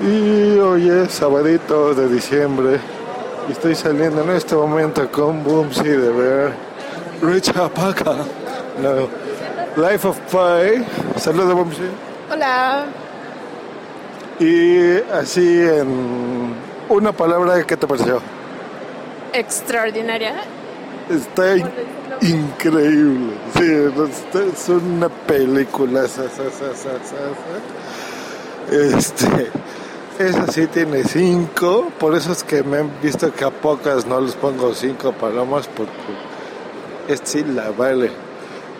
Y hoy es sabadito de diciembre y estoy saliendo en este momento con Boomsy de ver Rich Apaca. No. Life of Pi. Saludos, Boomsy. Hola. Y así en una palabra, ¿qué te pareció? Extraordinaria. Está in- increíble. Sí, es una película. Este, esa sí tiene cinco. Por eso es que me han visto que a pocas no les pongo cinco palomas porque esta sí la vale.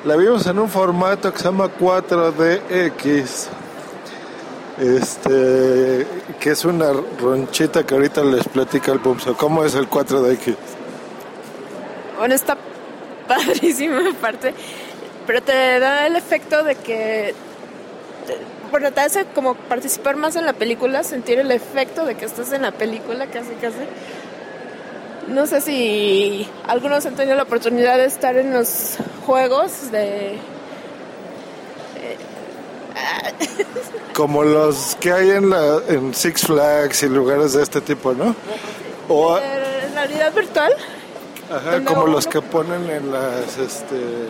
La vimos en un formato que se llama 4DX. Este, que es una ronchita que ahorita les platica el Pumso. ¿Cómo es el 4DX? Bueno, está padrísima aparte, pero te da el efecto de que, bueno, te hace como participar más en la película, sentir el efecto de que estás en la película, casi, casi. No sé si algunos han tenido la oportunidad de estar en los juegos de... Como los que hay en, la, en Six Flags y lugares de este tipo, ¿no? O, de realidad virtual. ajá, como los que ponen en las, este,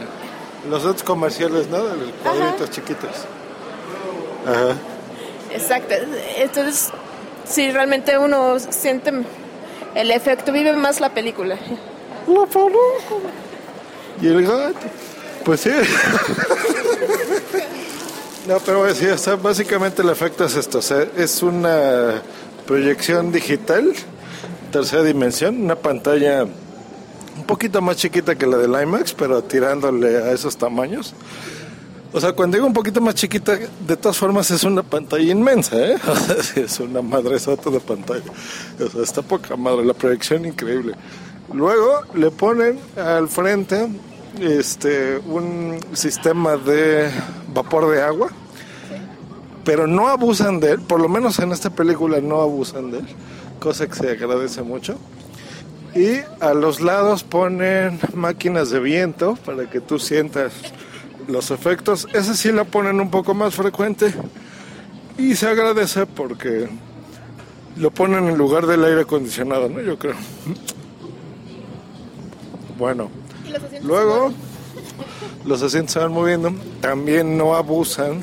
los otros comerciales, ¿no? De los cuadritos chiquitos. Ajá. Exacto. Entonces, si realmente uno siente el efecto, vive más la película. La película. Y el gato. Pues sí. no, pero sí, o sea, básicamente el efecto es esto. O sea, es una proyección digital, tercera dimensión, una pantalla un poquito más chiquita que la del IMAX, pero tirándole a esos tamaños. O sea, cuando digo un poquito más chiquita, de todas formas es una pantalla inmensa, ¿eh? Es una madresota de pantalla. O sea, está poca madre, la proyección increíble. Luego le ponen al frente este un sistema de vapor de agua, pero no abusan de él, por lo menos en esta película no abusan de él, cosa que se agradece mucho. Y a los lados ponen máquinas de viento para que tú sientas los efectos. Esa sí la ponen un poco más frecuente y se agradece porque lo ponen en lugar del aire acondicionado, ¿no? Yo creo. Bueno, luego los asientos se van moviendo. También no abusan.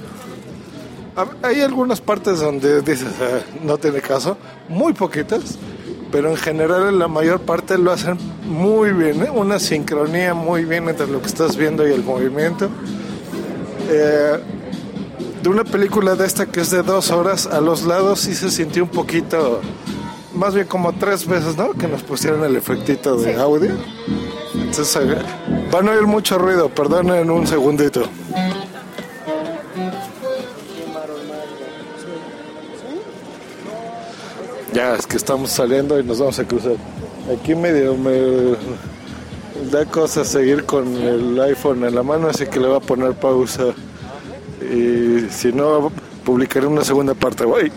Ha- Hay algunas partes donde dices, "Ah, no tiene caso, muy poquitas, pero en general en la mayor parte lo hacen muy bien, ¿eh? una sincronía muy bien entre lo que estás viendo y el movimiento. Eh, de una película de esta que es de dos horas, a los lados sí se sintió un poquito, más bien como tres veces, ¿no? Que nos pusieron el efectito de audio. Entonces eh, van a oír mucho ruido, perdonen un segundito. Ya, es que estamos saliendo y nos vamos a cruzar. Aquí medio me da cosa seguir con el iPhone en la mano, así que le voy a poner pausa. Y si no, publicaré una segunda parte. Bye.